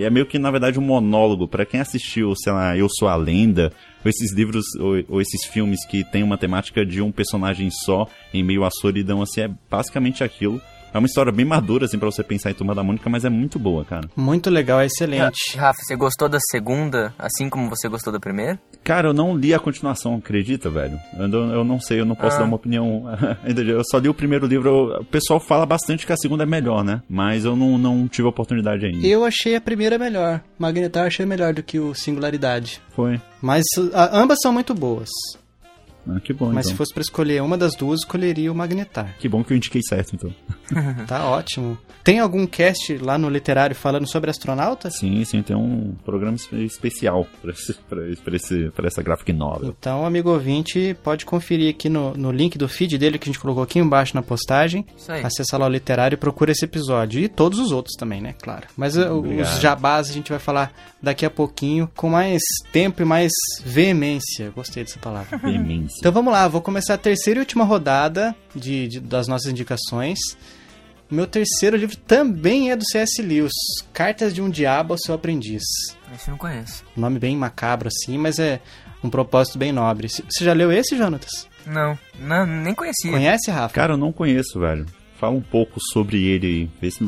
É meio que, na verdade, um monólogo. Pra quem assistiu, sei lá, Eu Sou a Lenda, ou esses livros, ou, ou esses filmes que tem uma temática de um personagem só, em meio à solidão, assim, é basicamente aquilo. É uma história bem madura, assim, pra você pensar em Turma da Mônica, mas é muito boa, cara. Muito legal, é excelente. Rafa, você gostou da segunda, assim como você gostou da primeira? Cara, eu não li a continuação, acredita, velho? Eu, não- eu não sei, eu não posso Ah. dar uma opinião. [laughs] Eu só li o primeiro livro. o pessoal fala bastante que a segunda é melhor, né? Mas eu não, não tive a oportunidade ainda. Eu achei a primeira melhor. Magnetar achei melhor do que o Singularidade. Foi. Mas a- ambas são muito boas. Ah, que bom, Mas então. se fosse pra escolher uma das duas, escolheria o Magnetar. Que bom que eu indiquei certo, então. [laughs] Tá ótimo. Tem algum cast lá no literário falando sobre astronauta? Sim, sim, tem um programa espe- especial pra essa graphic novel. Então, amigo ouvinte, pode conferir aqui no, no link do feed dele que a gente colocou aqui embaixo na postagem. Isso aí. Acessa lá o literário e procura esse episódio. E todos os outros também, né? Claro. Mas uh, Obrigado. os jabás a gente vai falar daqui a pouquinho com mais tempo e mais veemência. Gostei dessa palavra. Demência. Então vamos lá, vou começar a terceira e última rodada de, de- das nossas indicações. O meu terceiro livro também é do C.S. Lewis, Cartas de um Diabo ao Seu Aprendiz. Esse eu não conheço. Nome bem macabro assim, mas é um propósito bem nobre. Você já leu esse, Jonatas? Não, não nem conhecia. Conhece, Rafa? Cara, eu não conheço, velho. Fala um pouco sobre ele, vê se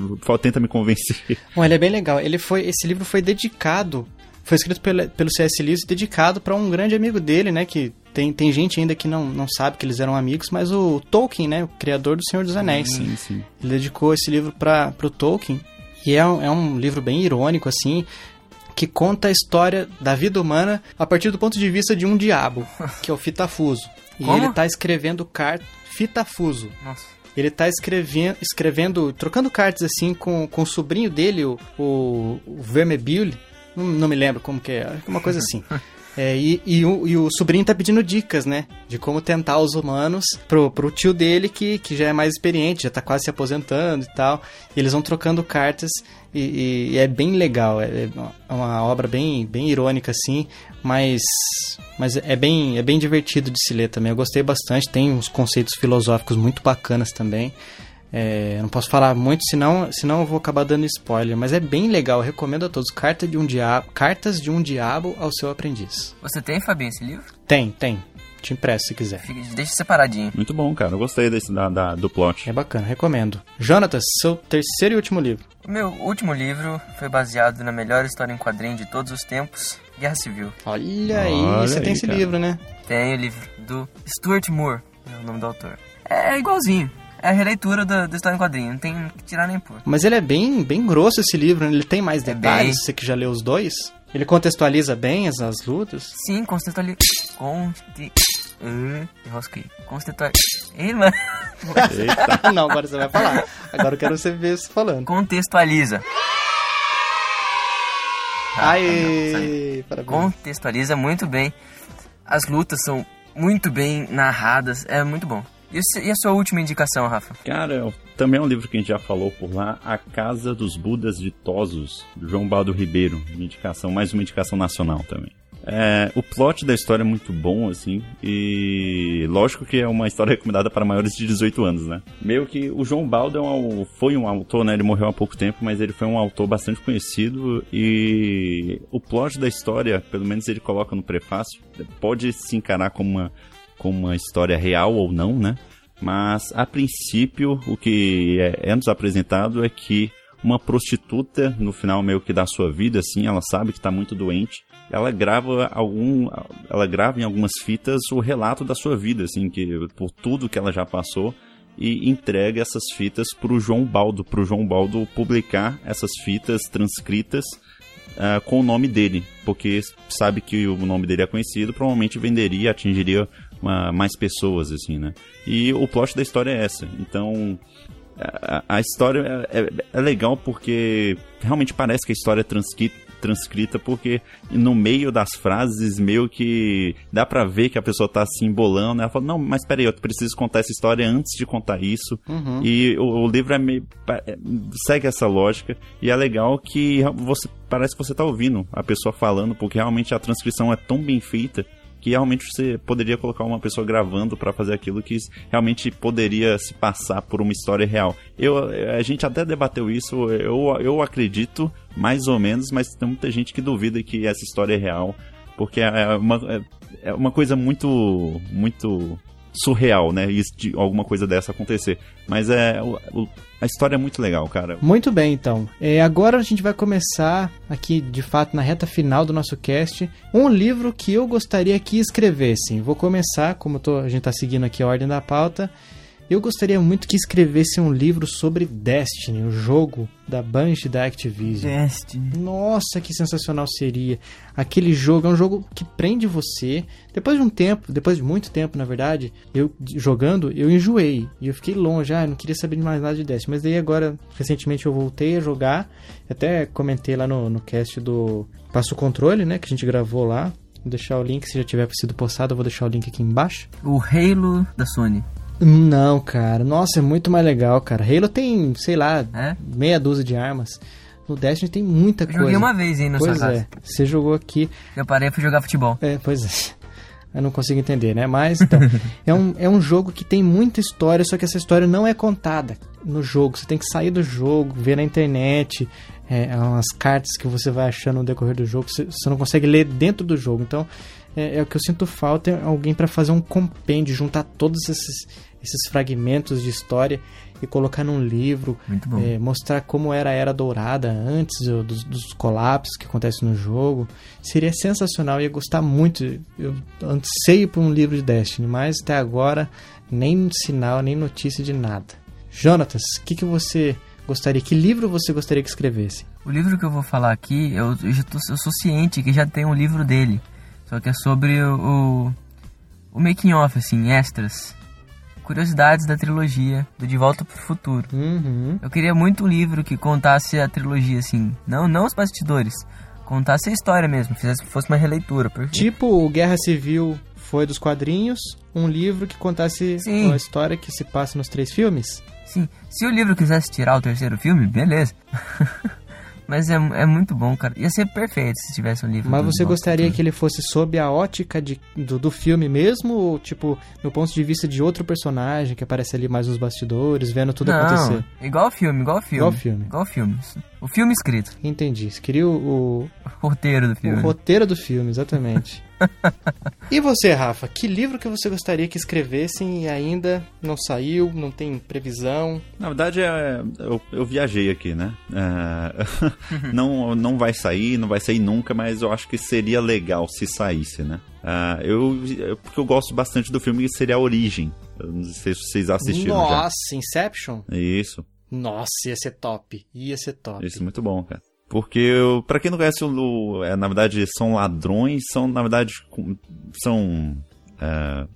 tenta me convencer. Bom, ele é bem legal. Ele foi, esse livro foi dedicado, foi escrito pelo, pelo C.S. Lewis, dedicado para um grande amigo dele, né, que tem, tem gente ainda que não, não sabe que eles eram amigos, mas o Tolkien, né, o criador do Senhor dos Anéis. Sim, sim. Ele dedicou esse livro para pro Tolkien, e é um, é um livro bem irônico, assim, que conta a história da vida humana a partir do ponto de vista de um diabo, [laughs] que é o Fitafuso. E Como? ele tá escrevendo cartas. Fitafuso. Nossa. Ele tá escrevendo, escrevendo trocando cartas assim com, com o sobrinho dele, o, o, o Vermebule. Não, não me lembro como que é uma coisa assim. [laughs] É, e, e, o, e o sobrinho tá pedindo dicas, né? De como tentar os humanos pro, pro tio dele, que, que já é mais experiente, já tá quase se aposentando e tal. E eles vão trocando cartas e, e- é bem legal. É, é uma obra bem, bem irônica, assim, mas, mas é, bem, é bem divertido de se ler também. Eu gostei bastante, tem uns conceitos filosóficos muito bacanas também. É, não posso falar muito, senão, senão eu vou acabar dando spoiler, mas é bem legal, eu recomendo a todos. Carta de um diabo, Cartas de um Diabo ao seu aprendiz. Você tem, Fabinho, esse livro? Tem, tem. Te empresto se quiser. Fica- deixa separadinho. Muito bom, cara. Eu gostei desse, da, da- do plot. É bacana, recomendo. Jonatas, seu terceiro e último livro. O meu último livro foi baseado na melhor história em quadrinho de todos os tempos, Guerra Civil. Olha aí, Olha você aí, tem esse cara. livro, né? Tem o livro do Stuart Moore, é o nome do autor. É igualzinho. É a releitura da, da história em quadrinho, não tem que tirar nem pôr. Mas ele é bem, bem grosso esse livro, né? ele tem mais É detalhes, bem. você que já leu os dois. Ele contextualiza bem as, as lutas. Sim, constantali... Consti... Uh, enrosquei. Constantali... Ei, mano. Eita. [laughs] não, agora você vai falar. Agora eu quero você ver você falando. Contextualiza. Ah, não, saiu. Aê, parabéns. contextualiza muito bem. As lutas são muito bem narradas, é muito bom. E, a sua última indicação, Rafa? Cara, também é um livro que a gente já falou por lá, A Casa dos Budas Ditosos, do João Baldo Ribeiro. Uma indicação, mais uma indicação nacional também. É, o plot da história é muito bom, assim, e lógico que é uma história recomendada para maiores de 18 anos, né? Meio que o João Baldo é um, foi um autor, né? Ele morreu há pouco tempo, mas ele foi um autor bastante conhecido e o plot da história, pelo menos ele coloca no prefácio, pode se encarar como uma, como uma história real ou não, né? Mas, a princípio, o que é, é nos apresentado é que uma prostituta, no final meio que da sua vida, assim, ela sabe que está muito doente, ela grava algum, ela grava em algumas fitas o relato da sua vida, assim, que por tudo que ela já passou e entrega essas fitas para o João Baldo, para o João Baldo publicar essas fitas transcritas ah, com o nome dele, porque sabe que o nome dele é conhecido, provavelmente venderia, atingiria uma- mais pessoas, assim, né? E o plot da história é essa. Então, a, a história é, é- é legal porque realmente parece que a história é transcrita, transcrita porque no meio das frases meio que dá pra ver que a pessoa tá se embolando, ela fala, não, mas peraí, eu preciso contar essa história antes de contar isso, Uhum. e o, o livro é meio, é, segue essa lógica. E é legal que você parece que você tá ouvindo a pessoa falando, porque realmente a transcrição é tão bem feita que realmente você poderia colocar uma pessoa gravando pra fazer aquilo que realmente poderia se passar por uma história real. Eu, a gente até debateu isso, eu, eu acredito mais ou menos, mas tem muita gente que duvida que essa história é real, porque é uma, é- é uma coisa muito muito surreal, né? Isso de alguma coisa dessa acontecer. Mas é o- o- a história é muito legal, cara. Muito bem, então. É, agora a gente vai começar aqui, de fato, na reta final do nosso cast, um livro que eu gostaria que escrevessem. Vou começar, como tô- a gente está seguindo aqui a ordem da pauta. Eu gostaria muito que escrevessem um livro sobre Destiny, o jogo da Bungie da Activision. Destiny. Nossa, que sensacional seria. Aquele jogo é um jogo que prende você. Depois de um tempo, depois de muito tempo, na verdade, eu jogando, eu enjoei. E eu fiquei longe, ah, não queria saber de mais nada de Destiny. Mas daí agora, recentemente, eu voltei a jogar. Até comentei lá no, no cast do Passo Controle, né? Que a gente gravou lá. Vou deixar o link, se já tiver sido postado, eu vou deixar o link aqui embaixo. O Halo da Sony. Não, cara. Nossa, é muito mais legal, cara. Halo tem, sei lá, É? meia dúzia de armas. No Destiny tem muita Eu coisa. joguei uma vez aí na Pois sua casa. é, você jogou aqui. Eu parei pra jogar futebol. É, pois é. Eu não consigo entender, né? Mas, então, [laughs] é um, é um jogo que tem muita história, só que essa história não é contada no jogo. Você tem que sair do jogo, ver na internet, é, umas cartas que você vai achando no decorrer do jogo, você, você não consegue ler dentro do jogo. Então, é, é o que eu sinto falta, é alguém para fazer um compêndio, juntar todos esses, esses fragmentos de história e colocar num livro, é, mostrar como era a Era Dourada antes dos, dos colapsos que acontecem no jogo. Seria sensacional, ia gostar muito. Eu anseio por um livro de Destiny, mas até agora nem sinal, nem notícia de nada. Jonatas, o que, que você gostaria, que livro você gostaria que escrevesse? O livro que eu vou falar aqui, eu, eu, já tô, eu sou ciente que já tem um livro dele, só que é sobre o, o, making off, assim, extras curiosidades da trilogia do De Volta pro Futuro. Uhum. Eu queria muito um livro que contasse a trilogia, assim. Não, não os bastidores. Contasse a história mesmo, fizesse fosse uma releitura. Porque... Tipo, Guerra Civil foi dos quadrinhos, um livro que contasse Sim. a história que se passa nos três filmes? Sim. Se o livro quisesse tirar o terceiro filme, beleza. [laughs] Mas é, é muito bom, cara. Ia ser perfeito se tivesse um livro. Mas você gostaria que ele fosse sob a ótica de, do, do filme mesmo? Ou, tipo, no ponto de vista de outro personagem que aparece ali mais nos bastidores, vendo tudo Não, acontecer? Igual filme, igual filme. Igual filme. Igual filme. O filme escrito. Entendi. Você queria o, o roteiro do filme. O roteiro do filme, exatamente. [laughs] e você, Rafa? Que livro que você gostaria que escrevessem e ainda não saiu, não tem previsão? Na verdade, é, eu, eu viajei aqui, né? É, [laughs] não, não vai sair, não vai sair nunca, mas eu acho que seria legal se saísse, né? Uh, eu, porque eu gosto bastante do filme que seria a Origem. Eu não sei se vocês assistiram Nossa, já. Inception? Isso. Nossa, ia ser top. Ia ser top. Isso, muito bom, cara. Porque, para quem não conhece, o, é, na verdade, são ladrões, são, na verdade, são é,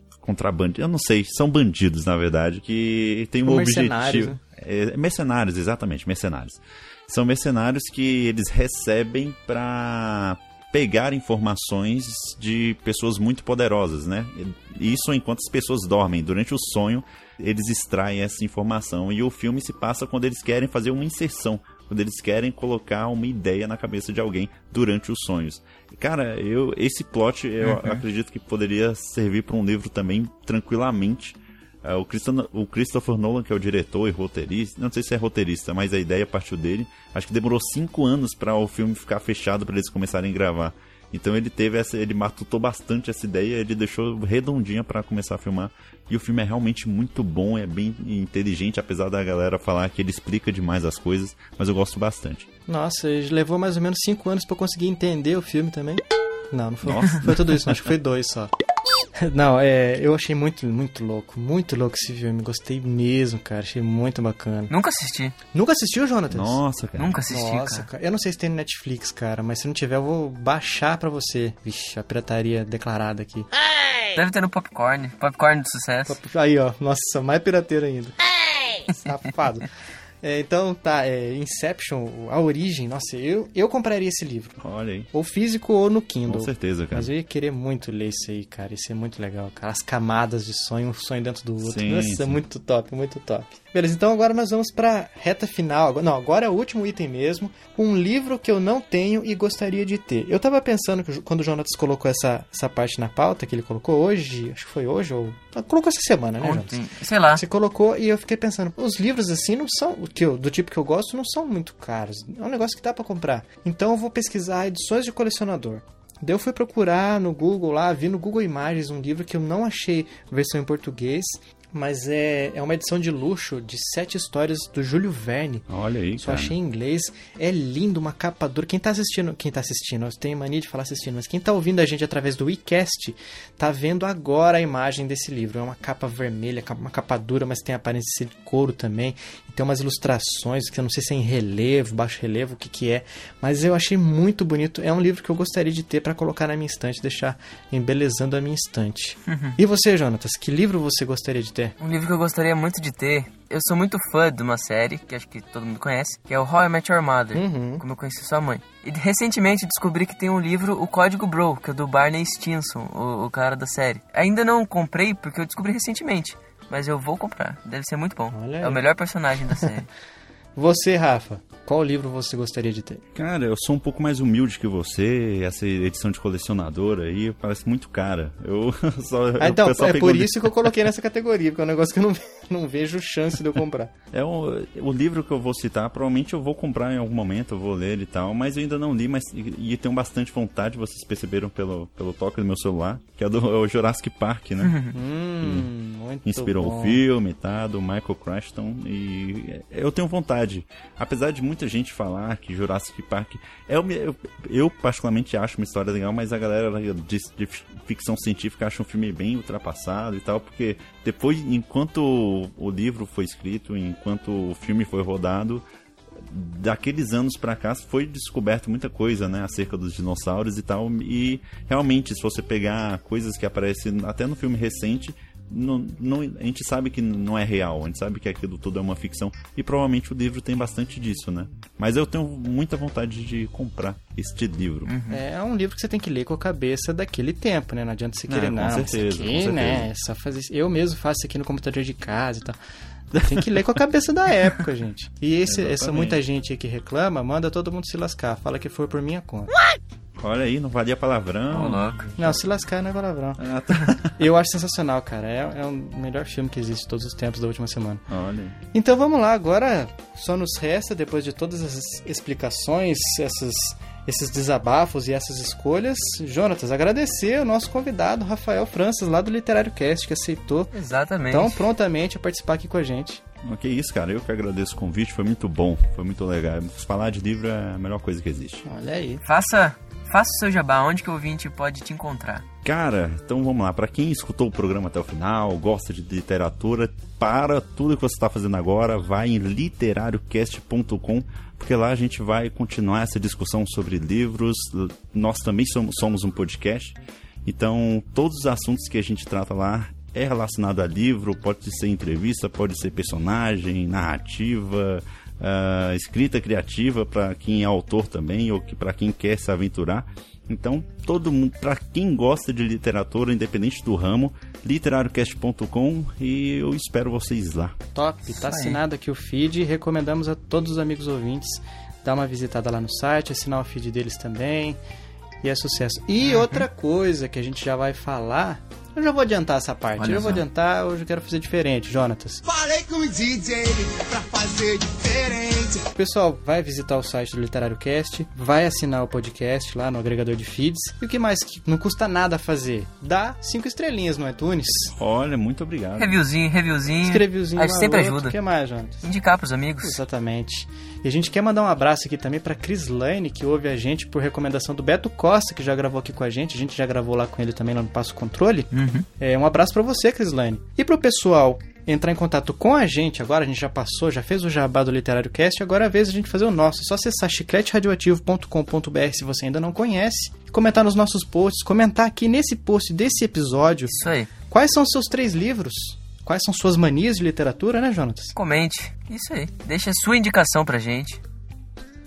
eu não sei, são bandidos, na verdade, que tem um objetivo... Né? É, mercenários, exatamente, mercenários. São mercenários que eles recebem para pegar informações de pessoas muito poderosas, né? Isso enquanto as pessoas dormem. Durante o sonho, eles extraem essa informação. E o filme se passa quando eles querem fazer uma inserção, quando eles querem colocar uma ideia na cabeça de alguém durante os sonhos. Cara, eu esse plot eu uhum. acredito que poderia servir para um livro também tranquilamente. Uh, o, o, Christopher Nolan, que é o diretor e roteirista, não sei se é roteirista, mas a ideia partiu dele. Acho que demorou cinco anos para o filme ficar fechado para eles começarem a gravar. Então ele teve essa, ele matutou bastante essa ideia, ele deixou redondinha para começar a filmar. E o filme é realmente muito bom, é bem inteligente, apesar da galera falar que ele explica demais as coisas, mas eu gosto bastante. Nossa, levou mais ou menos 5 anos para conseguir entender o filme também. Não, não foi, Nossa. [laughs] foi tudo isso, acho que foi dois só. [laughs] Não, é, eu achei muito, muito louco, muito louco esse filme. Gostei mesmo, cara. Achei muito bacana. Nunca assisti. Nunca assistiu, Jonathan? Nossa, cara. Nunca assisti, Nossa, cara. cara. Eu não sei se tem no Netflix, cara, mas se não tiver, eu vou baixar pra você. Vixe, a pirataria declarada aqui. Deve ter no Popcorn. Popcorn de sucesso. Aí, ó. Nossa, mais pirateiro ainda. Safado. É, então, tá, é, Inception, a origem, nossa, eu, eu compraria esse livro. Olha aí. Ou físico ou no Kindle. Com certeza, cara. Mas eu ia querer muito ler isso aí, cara. Isso é muito legal, cara. As camadas de sonho, um sonho dentro do outro. Sim, nossa, sim. muito top, muito top. Beleza, então agora nós vamos pra reta final. Não, agora é o último item mesmo. Um livro que eu não tenho e gostaria de ter. Eu tava pensando que quando o Jonatas colocou essa, essa parte na pauta, que ele colocou hoje, acho que foi hoje, ou. Colocou essa semana, né, Jonatas? Sei lá. Você colocou e eu fiquei pensando, os livros assim não são. Que eu, do tipo que eu gosto, não são muito caros. É um negócio que dá para comprar. Então eu vou pesquisar edições de colecionador. Daí eu fui procurar no Google lá, vi no Google Imagens um livro que eu não achei versão em português mas é, é uma edição de luxo de sete histórias do Júlio Verne. Olha aí, Só achei em inglês. É lindo, uma capa dura. Quem tá assistindo, quem tá assistindo, eu tenho mania de falar assistindo, mas quem tá ouvindo a gente através do WeCast, tá vendo agora a imagem desse livro. É uma capa vermelha, uma capa dura, mas tem aparência de couro também. Tem umas ilustrações que eu não sei se é em relevo, baixo relevo, o que que é. Mas eu achei muito bonito. É um livro que eu gostaria de ter para colocar na minha estante, deixar embelezando a minha estante. Uhum. E você, Jonatas, que livro você gostaria de ter? ter? Um livro que eu gostaria muito de ter. Eu sou muito fã de uma série, que acho que todo mundo conhece, que é o How I Met Your Mother, uhum. como eu conheci sua mãe. E recentemente descobri que tem um livro, O Código Bro, que é do Barney Stinson, o, o cara da série. Ainda não comprei porque eu descobri recentemente, mas eu vou comprar. Deve ser muito bom. Olha é o melhor personagem da série. [laughs] Você, Rafa, qual livro você gostaria de ter? Cara, eu sou um pouco mais humilde que você. Essa edição de colecionador aí parece muito cara. Eu [laughs] só. Ah, então, é por de... isso que eu coloquei nessa categoria, porque é um negócio que eu não, [laughs] não vejo chance de eu comprar. É o, o livro que eu vou citar, provavelmente eu vou comprar em algum momento, eu vou ler e tal, mas eu ainda não li, mas e, e tenho bastante vontade, vocês perceberam pelo, pelo toque do meu celular, que é do é o Jurassic Park, né? [laughs] hum, muito Inspirou bom. o filme, tá? Do Michael Crichton. E eu tenho vontade. Apesar de muita gente falar que Jurassic Park. É eu, eu, particularmente acho uma história legal, mas a galera de, de ficção científica acha um filme bem ultrapassado e tal, porque depois, enquanto o livro foi escrito, enquanto o filme foi rodado, daqueles anos para cá foi descoberto muita coisa, né, acerca dos dinossauros e tal. E realmente, se você pegar coisas que aparecem até no filme recente, não, não, a gente sabe que não é real, a gente sabe que aquilo tudo é uma ficção e provavelmente o livro tem bastante disso, né? Mas eu tenho muita vontade de comprar este livro. Uhum. É um livro que você tem que ler com a cabeça daquele tempo, né? Não adianta você querer, é, não, certeza, isso aqui, né? É só fazer Eu mesmo faço isso aqui no computador de casa e tal. Tem que ler com a cabeça da época, gente. E esse, essa muita gente que reclama, manda todo mundo se lascar. Fala que foi por minha conta. What? Olha aí, não valia palavrão. Louco. Não, se lascar não é palavrão. Ah, tá. [laughs] Eu acho sensacional, cara. É, é o melhor filme que existe todos os tempos da última semana. Olha. Então vamos lá, agora só nos resta, depois de todas essas explicações, essas, esses desabafos e essas escolhas, Jonatas, agradecer o nosso convidado, Rafael Francis, lá do Literário Cast, que aceitou Exatamente. tão prontamente a participar aqui com a gente. Que isso, cara. Eu que agradeço o convite. Foi muito bom. Foi muito legal. Falar de livro é a melhor coisa que existe. Olha aí. Faça Faça o seu jabá, onde que o ouvinte pode te encontrar? Cara, então vamos lá. Para quem escutou o programa até o final, gosta de literatura, para tudo que você está fazendo agora, vai em literariocast.com, porque lá a gente vai continuar essa discussão sobre livros. Nós também somos, somos um podcast, então todos os assuntos que a gente trata lá é relacionado a livro, pode ser entrevista, pode ser personagem, narrativa, uh, escrita criativa para quem é autor também ou que para quem quer se aventurar. Então, todo mundo, para quem gosta de literatura, independente do ramo, literariocast.com e eu espero vocês lá. Top, tá assinado aqui o feed, recomendamos a todos os amigos ouvintes dar uma visitada lá no site, assinar o feed deles também. E é sucesso. E uhum. [laughs] outra coisa que a gente já vai falar eu já vou adiantar essa parte. Olha eu já vou adiantar, hoje eu quero fazer diferente, Jonatas. Falei com o DJ pra fazer diferente. Pessoal, vai visitar o site do Literário Cast, vai assinar o podcast lá no agregador de feeds. E o que mais que não custa nada fazer? Dá cinco estrelinhas no iTunes. Olha, muito obrigado. Reviewzinho, reviewzinho. Reviewzinho. A gente sempre ajuda. O que mais, Jonatas? Indicar pros amigos. Exatamente. E a gente quer mandar um abraço aqui também para Chris Lane, que ouve a gente por recomendação do Beto Costa, que já gravou aqui com a gente. A gente já gravou lá com ele também lá no Passo Controle. Uhum. É, um abraço para você, Chris Lane. E pro pessoal entrar em contato com a gente agora, a gente já passou, já fez o jabá do Literário Cast, agora é a vez a gente fazer o nosso. É só acessar chicleteradioativo.com.br se você ainda não conhece, comentar nos nossos posts, comentar aqui nesse post desse episódio. Isso aí. Quais são os seus três livros? Quais são suas manias de literatura, né, Jonatas? Comente. Isso aí. Deixa a sua indicação pra gente.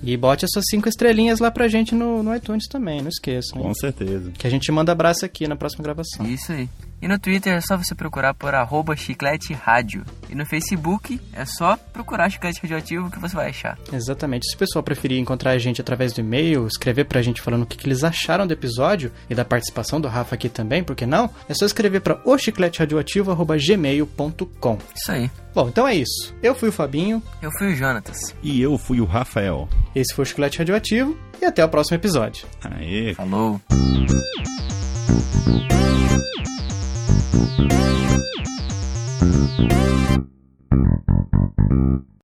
E bote as suas cinco estrelinhas lá pra gente no, no iTunes também, não esqueçam. Com certeza. Que a gente manda abraço aqui na próxima gravação. Isso aí. E no Twitter é só você procurar por arroba chiclete rádio. E no Facebook é só procurar chiclete radioativo que você vai achar. Exatamente. Se o pessoal preferir encontrar a gente através do e-mail, escrever pra gente falando o que, que eles acharam do episódio e da participação do Rafa aqui também, por que não? É só escrever pra ochicleteradioativo.gmail.com Isso aí. Bom, então é isso. Eu fui o Fabinho. Eu fui o Jonatas. E eu fui o Rafael. Esse foi o Chiclete Radioativo e até o próximo episódio. Aê. Falou. Thank you.